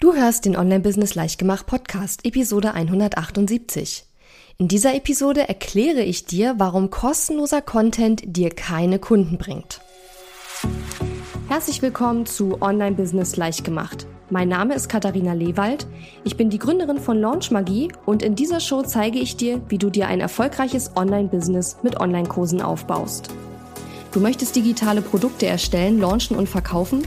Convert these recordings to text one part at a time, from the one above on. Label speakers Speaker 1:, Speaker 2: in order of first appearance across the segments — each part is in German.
Speaker 1: Du hörst den Online-Business Leichtgemacht Podcast, Episode 178. In dieser Episode erkläre ich dir, warum kostenloser Content dir keine Kunden bringt. Herzlich willkommen zu Online-Business Leichtgemacht. Mein Name ist Katharina Lewald. Ich bin die Gründerin von Launch Magie und in dieser Show zeige ich dir, wie du dir ein erfolgreiches Online-Business mit Online-Kursen aufbaust. Du möchtest digitale Produkte erstellen, launchen und verkaufen?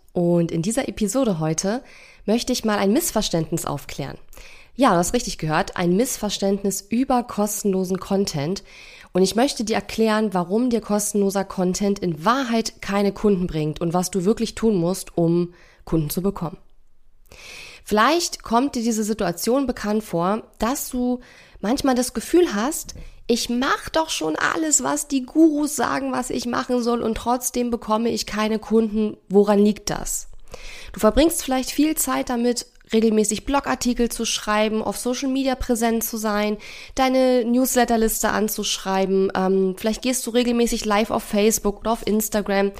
Speaker 1: und in dieser Episode heute möchte ich mal ein Missverständnis aufklären. Ja, du hast richtig gehört, ein Missverständnis über kostenlosen Content. Und ich möchte dir erklären, warum dir kostenloser Content in Wahrheit keine Kunden bringt und was du wirklich tun musst, um Kunden zu bekommen. Vielleicht kommt dir diese Situation bekannt vor, dass du manchmal das Gefühl hast, ich mache doch schon alles, was die Gurus sagen, was ich machen soll und trotzdem bekomme ich keine Kunden. Woran liegt das? Du verbringst vielleicht viel Zeit damit, regelmäßig Blogartikel zu schreiben, auf Social Media präsent zu sein, deine Newsletterliste anzuschreiben. Ähm, vielleicht gehst du regelmäßig live auf Facebook oder auf Instagram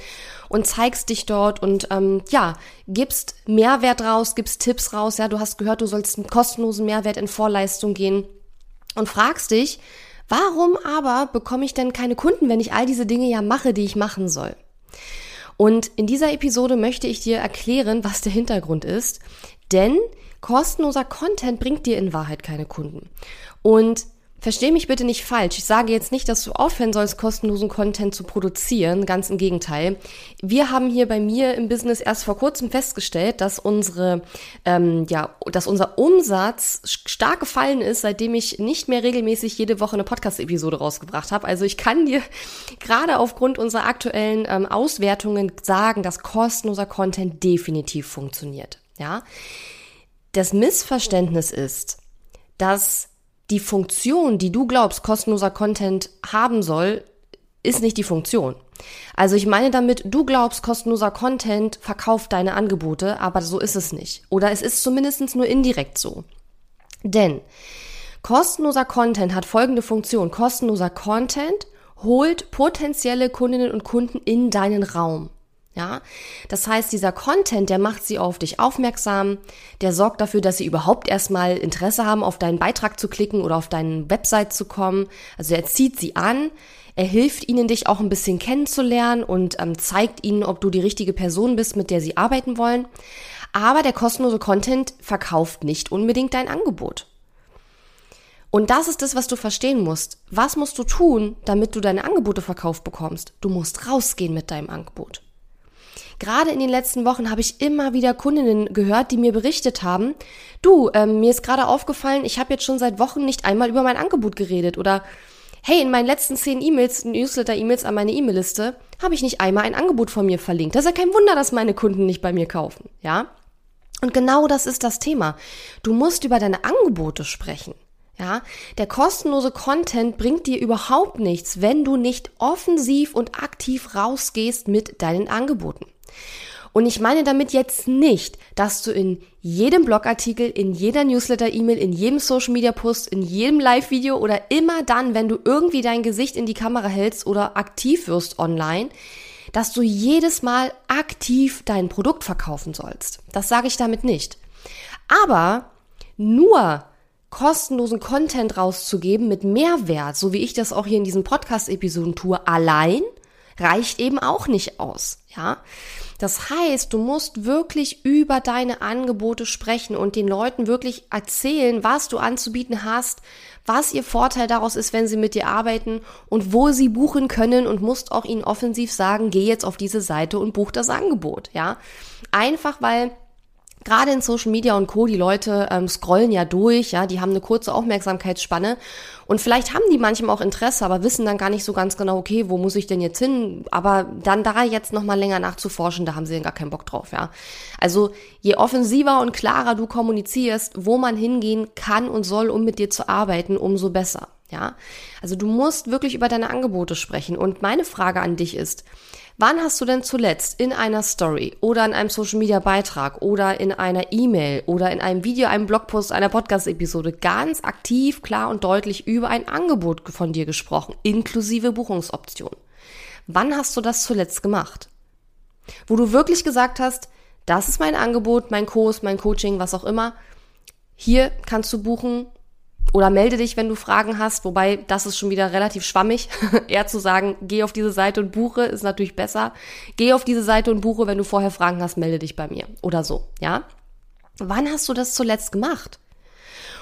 Speaker 1: und zeigst dich dort und ähm, ja, gibst Mehrwert raus, gibst Tipps raus. Ja, du hast gehört, du sollst einen kostenlosen Mehrwert in Vorleistung gehen und fragst dich, Warum aber bekomme ich denn keine Kunden, wenn ich all diese Dinge ja mache, die ich machen soll? Und in dieser Episode möchte ich dir erklären, was der Hintergrund ist, denn kostenloser Content bringt dir in Wahrheit keine Kunden. Und Versteh mich bitte nicht falsch. Ich sage jetzt nicht, dass du aufhören sollst, kostenlosen Content zu produzieren. Ganz im Gegenteil. Wir haben hier bei mir im Business erst vor kurzem festgestellt, dass unsere, ähm, ja, dass unser Umsatz stark gefallen ist, seitdem ich nicht mehr regelmäßig jede Woche eine Podcast-Episode rausgebracht habe. Also ich kann dir gerade aufgrund unserer aktuellen ähm, Auswertungen sagen, dass kostenloser Content definitiv funktioniert. Ja. Das Missverständnis ist, dass die Funktion, die du glaubst, kostenloser Content haben soll, ist nicht die Funktion. Also ich meine damit, du glaubst, kostenloser Content verkauft deine Angebote, aber so ist es nicht. Oder es ist zumindest nur indirekt so. Denn kostenloser Content hat folgende Funktion. Kostenloser Content holt potenzielle Kundinnen und Kunden in deinen Raum. Ja, das heißt, dieser Content, der macht sie auf dich aufmerksam, der sorgt dafür, dass sie überhaupt erstmal Interesse haben, auf deinen Beitrag zu klicken oder auf deine Website zu kommen. Also er zieht sie an, er hilft ihnen, dich auch ein bisschen kennenzulernen und ähm, zeigt ihnen, ob du die richtige Person bist, mit der sie arbeiten wollen. Aber der kostenlose Content verkauft nicht unbedingt dein Angebot. Und das ist das, was du verstehen musst. Was musst du tun, damit du deine Angebote verkauft bekommst? Du musst rausgehen mit deinem Angebot. Gerade in den letzten Wochen habe ich immer wieder Kundinnen gehört, die mir berichtet haben, du, ähm, mir ist gerade aufgefallen, ich habe jetzt schon seit Wochen nicht einmal über mein Angebot geredet oder hey, in meinen letzten zehn E-Mails, Newsletter-E-Mails an meine E-Mail-Liste, habe ich nicht einmal ein Angebot von mir verlinkt. Das ist ja kein Wunder, dass meine Kunden nicht bei mir kaufen, ja? Und genau das ist das Thema. Du musst über deine Angebote sprechen. Ja, der kostenlose Content bringt dir überhaupt nichts, wenn du nicht offensiv und aktiv rausgehst mit deinen Angeboten. Und ich meine damit jetzt nicht, dass du in jedem Blogartikel, in jeder Newsletter-E-Mail, in jedem Social-Media-Post, in jedem Live-Video oder immer dann, wenn du irgendwie dein Gesicht in die Kamera hältst oder aktiv wirst online, dass du jedes Mal aktiv dein Produkt verkaufen sollst. Das sage ich damit nicht. Aber nur kostenlosen Content rauszugeben mit Mehrwert, so wie ich das auch hier in diesen Podcast-Episoden tue, allein reicht eben auch nicht aus, ja. Das heißt, du musst wirklich über deine Angebote sprechen und den Leuten wirklich erzählen, was du anzubieten hast, was ihr Vorteil daraus ist, wenn sie mit dir arbeiten und wo sie buchen können und musst auch ihnen offensiv sagen, geh jetzt auf diese Seite und buch das Angebot, ja. Einfach weil gerade in Social Media und Co, die Leute ähm, scrollen ja durch, ja, die haben eine kurze Aufmerksamkeitsspanne und vielleicht haben die manchmal auch Interesse, aber wissen dann gar nicht so ganz genau, okay, wo muss ich denn jetzt hin? Aber dann da jetzt noch mal länger nachzuforschen, da haben sie dann gar keinen Bock drauf, ja. Also je offensiver und klarer du kommunizierst, wo man hingehen kann und soll, um mit dir zu arbeiten, umso besser, ja. Also du musst wirklich über deine Angebote sprechen und meine Frage an dich ist, Wann hast du denn zuletzt in einer Story oder in einem Social Media Beitrag oder in einer E-Mail oder in einem Video, einem Blogpost, einer Podcast-Episode ganz aktiv, klar und deutlich über ein Angebot von dir gesprochen, inklusive Buchungsoption? Wann hast du das zuletzt gemacht? Wo du wirklich gesagt hast, das ist mein Angebot, mein Kurs, mein Coaching, was auch immer. Hier kannst du buchen, oder melde dich, wenn du Fragen hast, wobei das ist schon wieder relativ schwammig. Eher zu sagen, geh auf diese Seite und buche, ist natürlich besser. Geh auf diese Seite und buche, wenn du vorher Fragen hast, melde dich bei mir. Oder so, ja? Wann hast du das zuletzt gemacht?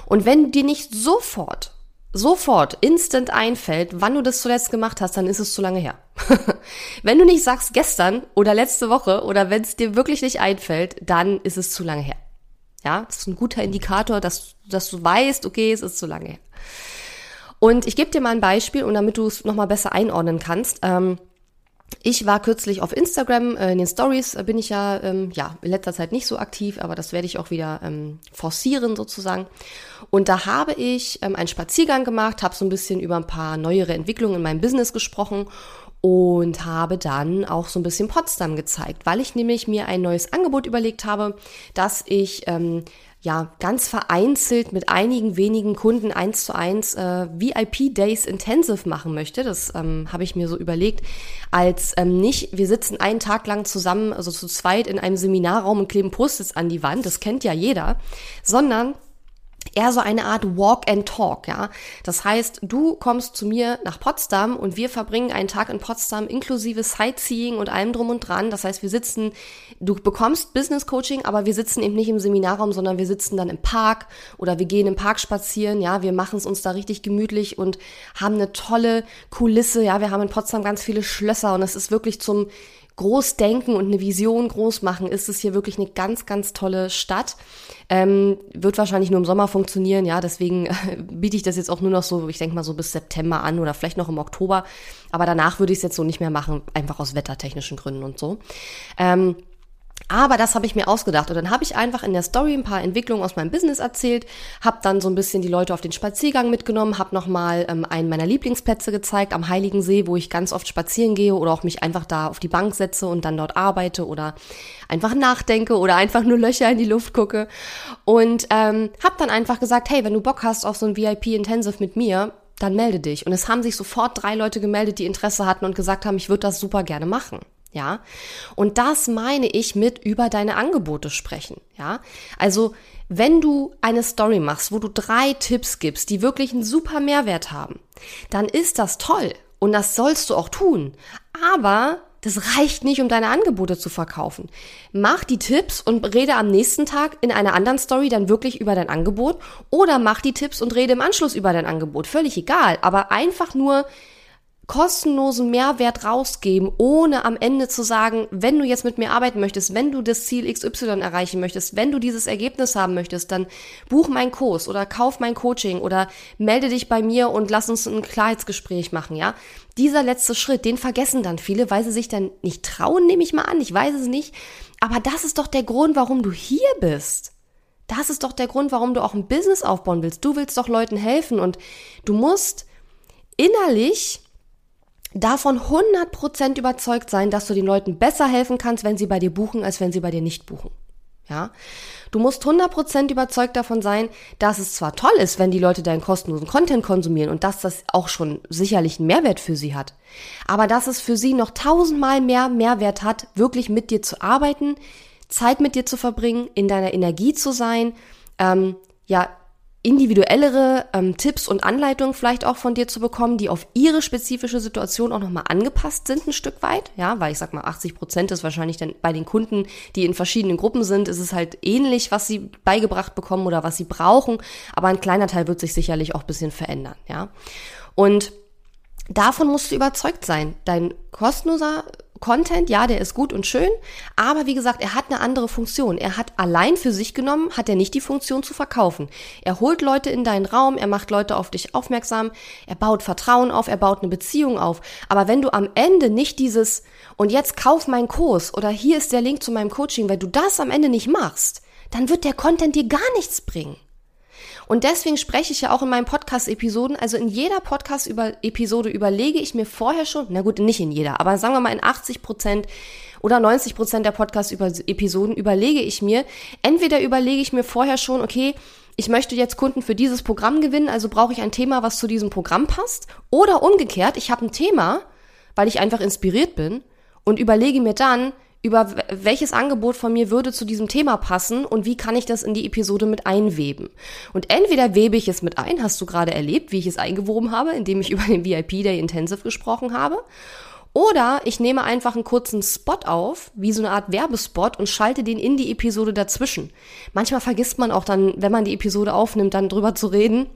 Speaker 1: Und wenn dir nicht sofort, sofort, instant einfällt, wann du das zuletzt gemacht hast, dann ist es zu lange her. wenn du nicht sagst gestern oder letzte Woche oder wenn es dir wirklich nicht einfällt, dann ist es zu lange her. Ja, das ist ein guter Indikator, dass, dass du weißt, okay, es ist zu lange her. Und ich gebe dir mal ein Beispiel, und damit du es nochmal besser einordnen kannst. Ähm, ich war kürzlich auf Instagram, äh, in den Stories bin ich ja, ähm, ja in letzter Zeit nicht so aktiv, aber das werde ich auch wieder ähm, forcieren sozusagen. Und da habe ich ähm, einen Spaziergang gemacht, habe so ein bisschen über ein paar neuere Entwicklungen in meinem Business gesprochen und habe dann auch so ein bisschen Potsdam gezeigt, weil ich nämlich mir ein neues Angebot überlegt habe, dass ich ähm, ja ganz vereinzelt mit einigen wenigen Kunden eins zu eins äh, VIP Days Intensive machen möchte. Das ähm, habe ich mir so überlegt, als ähm, nicht, wir sitzen einen Tag lang zusammen, also zu zweit in einem Seminarraum und kleben Post-its an die Wand, das kennt ja jeder, sondern eher so eine Art Walk and Talk, ja. Das heißt, du kommst zu mir nach Potsdam und wir verbringen einen Tag in Potsdam inklusive Sightseeing und allem drum und dran. Das heißt, wir sitzen, du bekommst Business Coaching, aber wir sitzen eben nicht im Seminarraum, sondern wir sitzen dann im Park oder wir gehen im Park spazieren, ja. Wir machen es uns da richtig gemütlich und haben eine tolle Kulisse, ja. Wir haben in Potsdam ganz viele Schlösser und es ist wirklich zum groß denken und eine Vision groß machen, ist es hier wirklich eine ganz, ganz tolle Stadt. Ähm, wird wahrscheinlich nur im Sommer funktionieren, ja, deswegen äh, biete ich das jetzt auch nur noch so, ich denke mal so bis September an oder vielleicht noch im Oktober. Aber danach würde ich es jetzt so nicht mehr machen, einfach aus wettertechnischen Gründen und so. Ähm, aber das habe ich mir ausgedacht und dann habe ich einfach in der Story ein paar Entwicklungen aus meinem Business erzählt, habe dann so ein bisschen die Leute auf den Spaziergang mitgenommen, habe nochmal ähm, einen meiner Lieblingsplätze gezeigt am Heiligen See, wo ich ganz oft spazieren gehe oder auch mich einfach da auf die Bank setze und dann dort arbeite oder einfach nachdenke oder einfach nur Löcher in die Luft gucke und ähm, habe dann einfach gesagt, hey, wenn du Bock hast auf so ein VIP Intensive mit mir, dann melde dich. Und es haben sich sofort drei Leute gemeldet, die Interesse hatten und gesagt haben, ich würde das super gerne machen. Ja. Und das meine ich mit über deine Angebote sprechen. Ja. Also, wenn du eine Story machst, wo du drei Tipps gibst, die wirklich einen super Mehrwert haben, dann ist das toll. Und das sollst du auch tun. Aber das reicht nicht, um deine Angebote zu verkaufen. Mach die Tipps und rede am nächsten Tag in einer anderen Story dann wirklich über dein Angebot oder mach die Tipps und rede im Anschluss über dein Angebot. Völlig egal. Aber einfach nur kostenlosen Mehrwert rausgeben, ohne am Ende zu sagen, wenn du jetzt mit mir arbeiten möchtest, wenn du das Ziel XY erreichen möchtest, wenn du dieses Ergebnis haben möchtest, dann buch meinen Kurs oder kauf mein Coaching oder melde dich bei mir und lass uns ein Klarheitsgespräch machen, ja? Dieser letzte Schritt, den vergessen dann viele, weil sie sich dann nicht trauen, nehme ich mal an, ich weiß es nicht, aber das ist doch der Grund, warum du hier bist. Das ist doch der Grund, warum du auch ein Business aufbauen willst. Du willst doch Leuten helfen und du musst innerlich davon 100% überzeugt sein, dass du den Leuten besser helfen kannst, wenn sie bei dir buchen, als wenn sie bei dir nicht buchen. Ja? Du musst 100% überzeugt davon sein, dass es zwar toll ist, wenn die Leute deinen kostenlosen Content konsumieren und dass das auch schon sicherlich einen Mehrwert für sie hat, aber dass es für sie noch tausendmal mehr Mehrwert hat, wirklich mit dir zu arbeiten, Zeit mit dir zu verbringen, in deiner Energie zu sein, ähm, ja, individuellere ähm, Tipps und Anleitungen vielleicht auch von dir zu bekommen, die auf ihre spezifische Situation auch nochmal angepasst sind ein Stück weit, ja, weil ich sag mal 80 Prozent ist wahrscheinlich dann bei den Kunden, die in verschiedenen Gruppen sind, ist es halt ähnlich, was sie beigebracht bekommen oder was sie brauchen, aber ein kleiner Teil wird sich sicherlich auch bisschen verändern, ja. Und davon musst du überzeugt sein. Dein kostenloser Content, ja, der ist gut und schön, aber wie gesagt, er hat eine andere Funktion. Er hat allein für sich genommen, hat er nicht die Funktion zu verkaufen. Er holt Leute in deinen Raum, er macht Leute auf dich aufmerksam, er baut Vertrauen auf, er baut eine Beziehung auf. Aber wenn du am Ende nicht dieses und jetzt kauf meinen Kurs oder hier ist der Link zu meinem Coaching, weil du das am Ende nicht machst, dann wird der Content dir gar nichts bringen. Und deswegen spreche ich ja auch in meinen Podcast-Episoden, also in jeder Podcast-Episode überlege ich mir vorher schon, na gut, nicht in jeder, aber sagen wir mal in 80 Prozent oder 90 Prozent der Podcast-Episoden überlege ich mir, entweder überlege ich mir vorher schon, okay, ich möchte jetzt Kunden für dieses Programm gewinnen, also brauche ich ein Thema, was zu diesem Programm passt. Oder umgekehrt, ich habe ein Thema, weil ich einfach inspiriert bin und überlege mir dann, über welches Angebot von mir würde zu diesem Thema passen und wie kann ich das in die Episode mit einweben. Und entweder webe ich es mit ein, hast du gerade erlebt, wie ich es eingewoben habe, indem ich über den VIP Day Intensive gesprochen habe. Oder ich nehme einfach einen kurzen Spot auf, wie so eine Art Werbespot und schalte den in die Episode dazwischen. Manchmal vergisst man auch dann, wenn man die Episode aufnimmt, dann drüber zu reden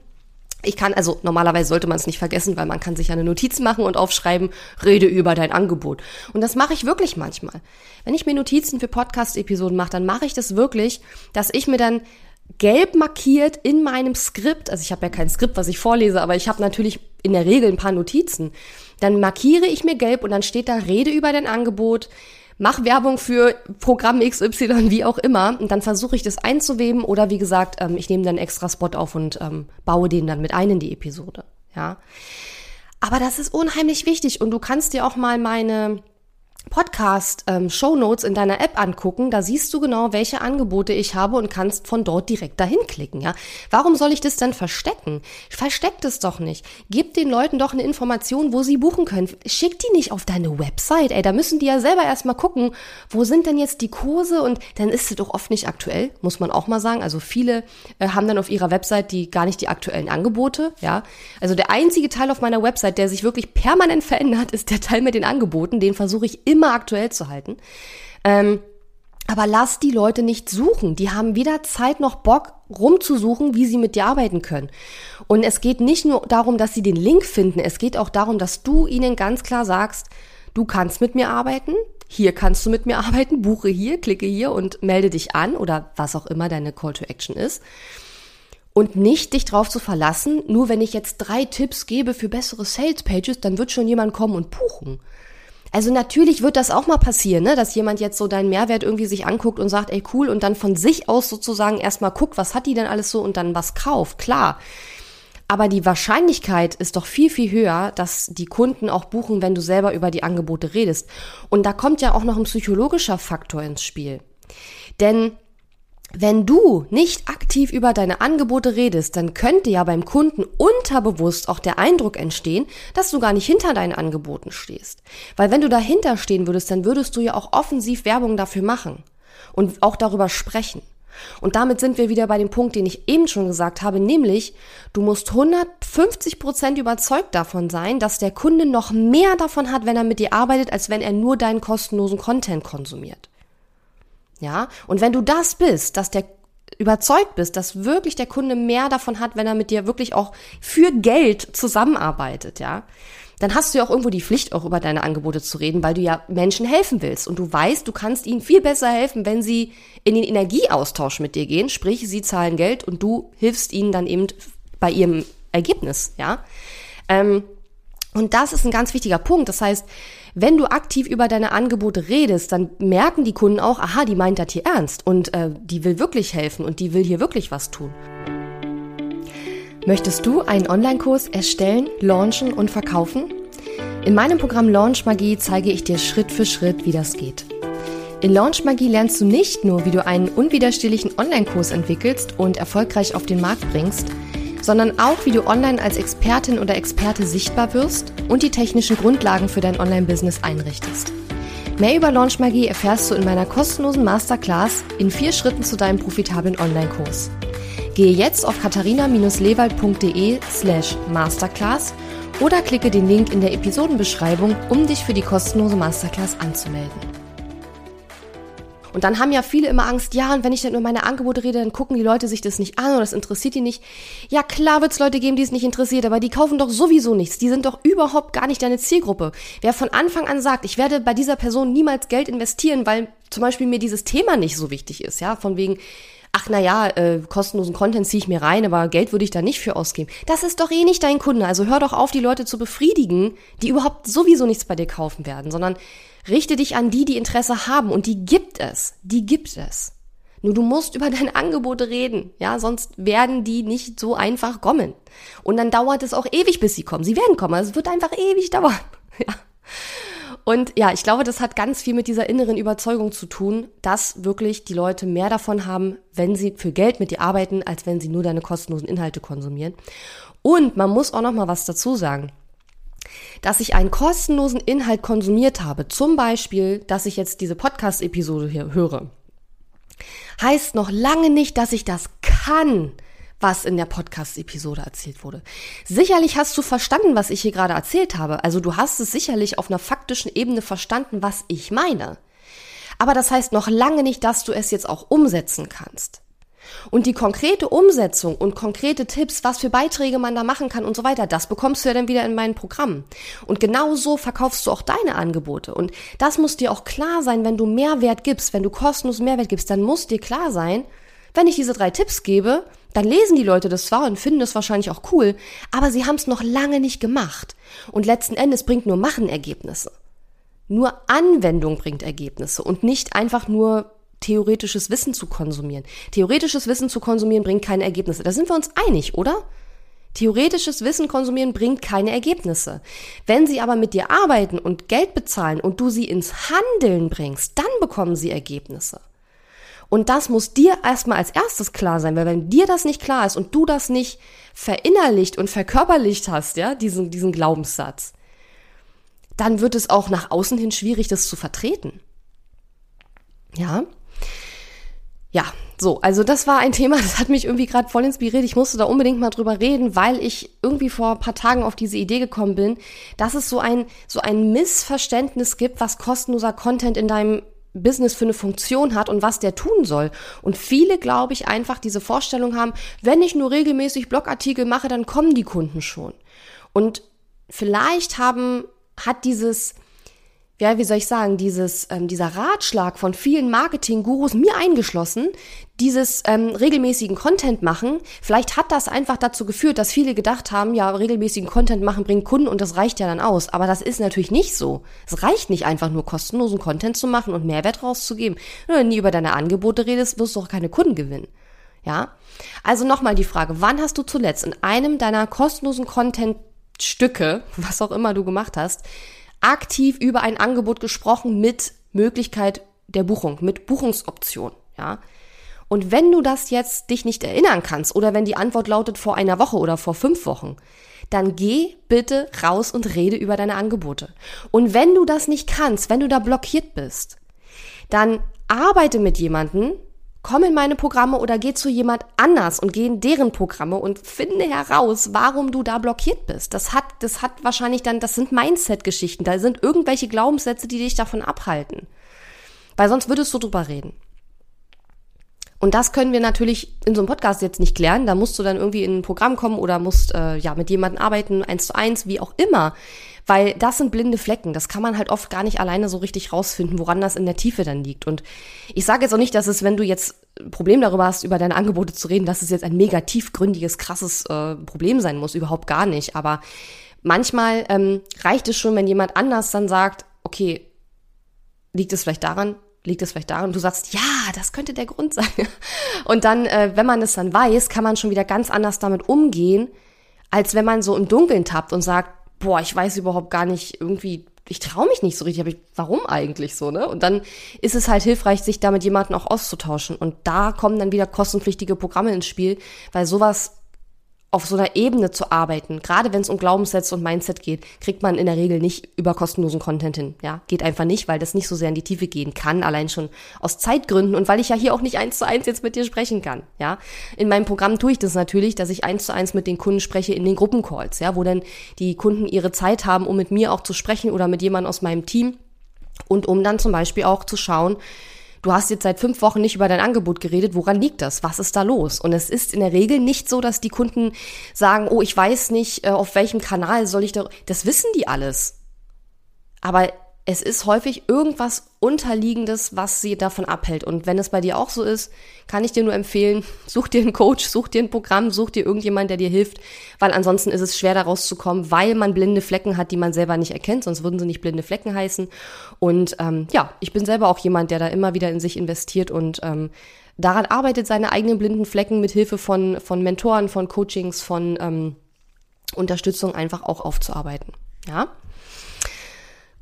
Speaker 1: ich kann, also normalerweise sollte man es nicht vergessen, weil man kann sich eine Notiz machen und aufschreiben, rede über dein Angebot. Und das mache ich wirklich manchmal. Wenn ich mir Notizen für Podcast-Episoden mache, dann mache ich das wirklich, dass ich mir dann gelb markiert in meinem Skript, also ich habe ja kein Skript, was ich vorlese, aber ich habe natürlich in der Regel ein paar Notizen. Dann markiere ich mir gelb und dann steht da Rede über dein Angebot, mach Werbung für Programm XY, wie auch immer. Und dann versuche ich das einzuweben oder wie gesagt, ähm, ich nehme dann extra Spot auf und ähm, baue den dann mit ein in die Episode. Ja. Aber das ist unheimlich wichtig und du kannst dir auch mal meine Podcast ähm, in deiner App angucken, da siehst du genau, welche Angebote ich habe und kannst von dort direkt dahin klicken, ja? Warum soll ich das denn verstecken? Versteck das doch nicht. Gib den Leuten doch eine Information, wo sie buchen können. Schick die nicht auf deine Website, ey, da müssen die ja selber erstmal gucken, wo sind denn jetzt die Kurse und dann ist es doch oft nicht aktuell, muss man auch mal sagen. Also viele äh, haben dann auf ihrer Website die gar nicht die aktuellen Angebote, ja? Also der einzige Teil auf meiner Website, der sich wirklich permanent verändert, ist der Teil mit den Angeboten, den versuche ich immer immer aktuell zu halten. Ähm, aber lass die Leute nicht suchen. Die haben weder Zeit noch Bock rumzusuchen, wie sie mit dir arbeiten können. Und es geht nicht nur darum, dass sie den Link finden. Es geht auch darum, dass du ihnen ganz klar sagst, du kannst mit mir arbeiten. Hier kannst du mit mir arbeiten. Buche hier, klicke hier und melde dich an oder was auch immer deine Call to Action ist. Und nicht dich drauf zu verlassen, nur wenn ich jetzt drei Tipps gebe für bessere Sales Pages, dann wird schon jemand kommen und buchen. Also natürlich wird das auch mal passieren, ne, dass jemand jetzt so deinen Mehrwert irgendwie sich anguckt und sagt, ey cool, und dann von sich aus sozusagen erstmal guckt, was hat die denn alles so und dann was kauft, klar. Aber die Wahrscheinlichkeit ist doch viel, viel höher, dass die Kunden auch buchen, wenn du selber über die Angebote redest. Und da kommt ja auch noch ein psychologischer Faktor ins Spiel. Denn wenn du nicht aktiv über deine Angebote redest, dann könnte ja beim Kunden unterbewusst auch der Eindruck entstehen, dass du gar nicht hinter deinen Angeboten stehst. Weil wenn du dahinter stehen würdest, dann würdest du ja auch offensiv Werbung dafür machen und auch darüber sprechen. Und damit sind wir wieder bei dem Punkt, den ich eben schon gesagt habe, nämlich du musst 150 Prozent überzeugt davon sein, dass der Kunde noch mehr davon hat, wenn er mit dir arbeitet, als wenn er nur deinen kostenlosen Content konsumiert. Ja, und wenn du das bist, dass der überzeugt bist, dass wirklich der Kunde mehr davon hat, wenn er mit dir wirklich auch für Geld zusammenarbeitet, ja, dann hast du ja auch irgendwo die Pflicht, auch über deine Angebote zu reden, weil du ja Menschen helfen willst. Und du weißt, du kannst ihnen viel besser helfen, wenn sie in den Energieaustausch mit dir gehen, sprich, sie zahlen Geld und du hilfst ihnen dann eben bei ihrem Ergebnis, ja. Ähm, und das ist ein ganz wichtiger Punkt. Das heißt, wenn du aktiv über deine Angebote redest, dann merken die Kunden auch, aha, die meint das hier ernst und äh, die will wirklich helfen und die will hier wirklich was tun. Möchtest du einen Online-Kurs erstellen, launchen und verkaufen? In meinem Programm Launch Magie zeige ich dir Schritt für Schritt, wie das geht. In Launch Magie lernst du nicht nur, wie du einen unwiderstehlichen Online-Kurs entwickelst und erfolgreich auf den Markt bringst, sondern auch, wie du online als Expertin oder Experte sichtbar wirst und die technischen Grundlagen für dein Online-Business einrichtest. Mehr über Launch Magie erfährst du in meiner kostenlosen Masterclass in vier Schritten zu deinem profitablen Online-Kurs. Gehe jetzt auf katharina-lewald.de slash masterclass oder klicke den Link in der Episodenbeschreibung, um dich für die kostenlose Masterclass anzumelden. Und dann haben ja viele immer Angst, ja, und wenn ich dann über meine Angebote rede, dann gucken die Leute sich das nicht an oder das interessiert die nicht. Ja, klar wird es Leute geben, die es nicht interessiert, aber die kaufen doch sowieso nichts. Die sind doch überhaupt gar nicht deine Zielgruppe. Wer von Anfang an sagt, ich werde bei dieser Person niemals Geld investieren, weil zum Beispiel mir dieses Thema nicht so wichtig ist, ja, von wegen, ach na ja, äh, kostenlosen Content ziehe ich mir rein, aber Geld würde ich da nicht für ausgeben. Das ist doch eh nicht dein Kunde. Also hör doch auf, die Leute zu befriedigen, die überhaupt sowieso nichts bei dir kaufen werden, sondern richte dich an die, die Interesse haben und die gibt es. Die gibt es. Nur du musst über deine Angebote reden, ja, sonst werden die nicht so einfach kommen. Und dann dauert es auch ewig, bis sie kommen. Sie werden kommen, also es wird einfach ewig dauern. Ja. Und ja, ich glaube, das hat ganz viel mit dieser inneren Überzeugung zu tun, dass wirklich die Leute mehr davon haben, wenn sie für Geld mit dir arbeiten, als wenn sie nur deine kostenlosen Inhalte konsumieren. Und man muss auch noch mal was dazu sagen. Dass ich einen kostenlosen Inhalt konsumiert habe, zum Beispiel, dass ich jetzt diese Podcast-Episode hier höre, heißt noch lange nicht, dass ich das kann was in der Podcast-Episode erzählt wurde. Sicherlich hast du verstanden, was ich hier gerade erzählt habe. Also du hast es sicherlich auf einer faktischen Ebene verstanden, was ich meine. Aber das heißt noch lange nicht, dass du es jetzt auch umsetzen kannst. Und die konkrete Umsetzung und konkrete Tipps, was für Beiträge man da machen kann und so weiter, das bekommst du ja dann wieder in meinem Programm. Und genau so verkaufst du auch deine Angebote. Und das muss dir auch klar sein, wenn du Mehrwert gibst, wenn du kostenlos Mehrwert gibst, dann muss dir klar sein, wenn ich diese drei Tipps gebe, dann lesen die Leute das zwar und finden das wahrscheinlich auch cool, aber sie haben es noch lange nicht gemacht. Und letzten Endes bringt nur Machen Ergebnisse. Nur Anwendung bringt Ergebnisse und nicht einfach nur theoretisches Wissen zu konsumieren. Theoretisches Wissen zu konsumieren bringt keine Ergebnisse. Da sind wir uns einig, oder? Theoretisches Wissen konsumieren bringt keine Ergebnisse. Wenn sie aber mit dir arbeiten und Geld bezahlen und du sie ins Handeln bringst, dann bekommen sie Ergebnisse. Und das muss dir erstmal als erstes klar sein, weil wenn dir das nicht klar ist und du das nicht verinnerlicht und verkörperlicht hast, ja, diesen, diesen Glaubenssatz, dann wird es auch nach außen hin schwierig, das zu vertreten. Ja. Ja, so, also das war ein Thema, das hat mich irgendwie gerade voll inspiriert. Ich musste da unbedingt mal drüber reden, weil ich irgendwie vor ein paar Tagen auf diese Idee gekommen bin, dass es so ein, so ein Missverständnis gibt, was kostenloser Content in deinem Business für eine Funktion hat und was der tun soll. Und viele, glaube ich, einfach diese Vorstellung haben, wenn ich nur regelmäßig Blogartikel mache, dann kommen die Kunden schon. Und vielleicht haben, hat dieses, ja, wie soll ich sagen, dieses, ähm, dieser Ratschlag von vielen Marketing-Gurus, mir eingeschlossen, dieses ähm, regelmäßigen Content machen, vielleicht hat das einfach dazu geführt, dass viele gedacht haben, ja, regelmäßigen Content machen bringt Kunden und das reicht ja dann aus. Aber das ist natürlich nicht so. Es reicht nicht einfach nur kostenlosen Content zu machen und Mehrwert rauszugeben. Wenn du nie über deine Angebote redest, wirst du auch keine Kunden gewinnen. Ja? Also nochmal die Frage, wann hast du zuletzt in einem deiner kostenlosen Content-Stücke, was auch immer du gemacht hast, aktiv über ein Angebot gesprochen mit Möglichkeit der Buchung, mit Buchungsoption, ja. Und wenn du das jetzt dich nicht erinnern kannst oder wenn die Antwort lautet vor einer Woche oder vor fünf Wochen, dann geh bitte raus und rede über deine Angebote. Und wenn du das nicht kannst, wenn du da blockiert bist, dann arbeite mit jemandem, komm in meine Programme oder geh zu jemand anders und geh in deren Programme und finde heraus, warum du da blockiert bist. Das hat, das hat wahrscheinlich dann, das sind Mindset-Geschichten. Da sind irgendwelche Glaubenssätze, die dich davon abhalten. Weil sonst würdest du drüber reden. Und das können wir natürlich in so einem Podcast jetzt nicht klären. Da musst du dann irgendwie in ein Programm kommen oder musst äh, ja mit jemandem arbeiten, eins zu eins, wie auch immer. Weil das sind blinde Flecken. Das kann man halt oft gar nicht alleine so richtig rausfinden, woran das in der Tiefe dann liegt. Und ich sage jetzt auch nicht, dass es, wenn du jetzt ein Problem darüber hast, über deine Angebote zu reden, dass es jetzt ein mega tiefgründiges, krasses äh, Problem sein muss. Überhaupt gar nicht. Aber manchmal ähm, reicht es schon, wenn jemand anders dann sagt, okay, liegt es vielleicht daran, liegt es vielleicht daran, du sagst, ja, das könnte der Grund sein. Und dann, äh, wenn man es dann weiß, kann man schon wieder ganz anders damit umgehen, als wenn man so im Dunkeln tappt und sagt, boah, ich weiß überhaupt gar nicht, irgendwie, ich traue mich nicht so richtig, aber ich, warum eigentlich so, ne? Und dann ist es halt hilfreich, sich da mit jemandem auch auszutauschen. Und da kommen dann wieder kostenpflichtige Programme ins Spiel, weil sowas auf so einer Ebene zu arbeiten, gerade wenn es um Glaubenssätze und Mindset geht, kriegt man in der Regel nicht über kostenlosen Content hin. Ja, geht einfach nicht, weil das nicht so sehr in die Tiefe gehen kann, allein schon aus Zeitgründen und weil ich ja hier auch nicht eins zu eins jetzt mit dir sprechen kann. Ja, in meinem Programm tue ich das natürlich, dass ich eins zu eins mit den Kunden spreche in den Gruppencalls, ja, wo dann die Kunden ihre Zeit haben, um mit mir auch zu sprechen oder mit jemandem aus meinem Team und um dann zum Beispiel auch zu schauen, Du hast jetzt seit fünf Wochen nicht über dein Angebot geredet. Woran liegt das? Was ist da los? Und es ist in der Regel nicht so, dass die Kunden sagen, oh, ich weiß nicht, äh, auf welchem Kanal soll ich da. Das wissen die alles. Aber es ist häufig irgendwas Unterliegendes, was sie davon abhält. Und wenn es bei dir auch so ist, kann ich dir nur empfehlen, such dir einen Coach, such dir ein Programm, such dir irgendjemand, der dir hilft, weil ansonsten ist es schwer da rauszukommen, weil man blinde Flecken hat, die man selber nicht erkennt, sonst würden sie nicht blinde Flecken heißen. Und ähm, ja, ich bin selber auch jemand, der da immer wieder in sich investiert und ähm, daran arbeitet, seine eigenen blinden Flecken mit Hilfe von, von Mentoren, von Coachings, von ähm, Unterstützung einfach auch aufzuarbeiten. Ja.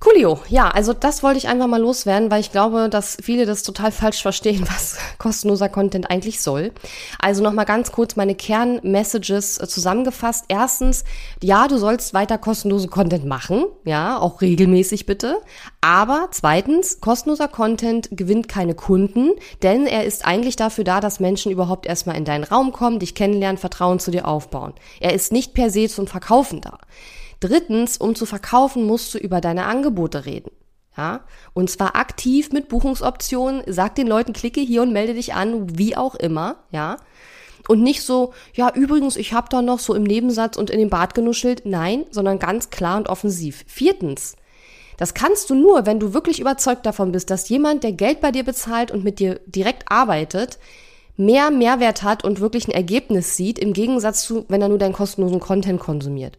Speaker 1: Coolio. Ja, also das wollte ich einfach mal loswerden, weil ich glaube, dass viele das total falsch verstehen, was kostenloser Content eigentlich soll. Also nochmal ganz kurz meine Kernmessages äh, zusammengefasst. Erstens, ja, du sollst weiter kostenlosen Content machen. Ja, auch regelmäßig bitte. Aber zweitens, kostenloser Content gewinnt keine Kunden, denn er ist eigentlich dafür da, dass Menschen überhaupt erstmal in deinen Raum kommen, dich kennenlernen, Vertrauen zu dir aufbauen. Er ist nicht per se zum Verkaufen da. Drittens, um zu verkaufen, musst du über deine Angebote reden. Ja, und zwar aktiv mit Buchungsoptionen. Sag den Leuten, klicke hier und melde dich an, wie auch immer, ja. Und nicht so, ja, übrigens, ich habe da noch so im Nebensatz und in den Bart genuschelt. Nein, sondern ganz klar und offensiv. Viertens, das kannst du nur, wenn du wirklich überzeugt davon bist, dass jemand, der Geld bei dir bezahlt und mit dir direkt arbeitet, mehr Mehrwert hat und wirklich ein Ergebnis sieht, im Gegensatz zu, wenn er nur deinen kostenlosen Content konsumiert.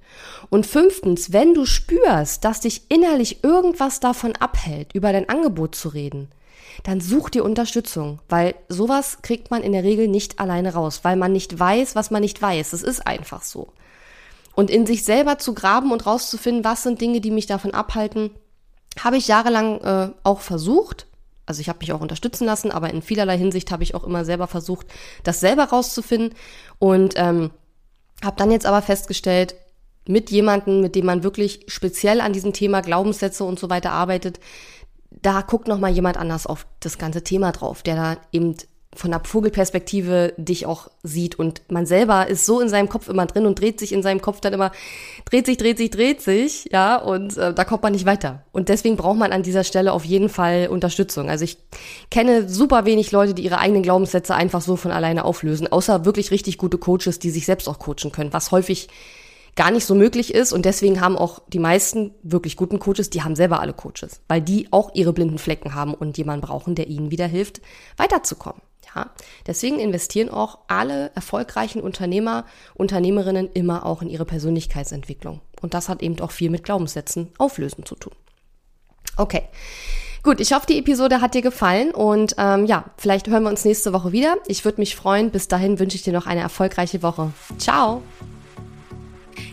Speaker 1: Und fünftens, wenn du spürst, dass dich innerlich irgendwas davon abhält, über dein Angebot zu reden, dann such dir Unterstützung, weil sowas kriegt man in der Regel nicht alleine raus, weil man nicht weiß, was man nicht weiß. Das ist einfach so. Und in sich selber zu graben und rauszufinden, was sind Dinge, die mich davon abhalten, habe ich jahrelang äh, auch versucht, also ich habe mich auch unterstützen lassen, aber in vielerlei Hinsicht habe ich auch immer selber versucht, das selber rauszufinden. Und ähm, habe dann jetzt aber festgestellt, mit jemandem, mit dem man wirklich speziell an diesem Thema Glaubenssätze und so weiter arbeitet, da guckt noch mal jemand anders auf das ganze Thema drauf, der da eben von der Vogelperspektive dich auch sieht und man selber ist so in seinem Kopf immer drin und dreht sich in seinem Kopf dann immer, dreht sich, dreht sich, dreht sich, ja, und äh, da kommt man nicht weiter. Und deswegen braucht man an dieser Stelle auf jeden Fall Unterstützung. Also ich kenne super wenig Leute, die ihre eigenen Glaubenssätze einfach so von alleine auflösen, außer wirklich richtig gute Coaches, die sich selbst auch coachen können, was häufig gar nicht so möglich ist und deswegen haben auch die meisten wirklich guten Coaches, die haben selber alle Coaches, weil die auch ihre blinden Flecken haben und jemanden brauchen, der ihnen wieder hilft, weiterzukommen. Ja, deswegen investieren auch alle erfolgreichen Unternehmer, Unternehmerinnen immer auch in ihre Persönlichkeitsentwicklung. Und das hat eben auch viel mit Glaubenssätzen auflösen zu tun. Okay. Gut, ich hoffe, die Episode hat dir gefallen und ähm, ja, vielleicht hören wir uns nächste Woche wieder. Ich würde mich freuen. Bis dahin wünsche ich dir noch eine erfolgreiche Woche. Ciao!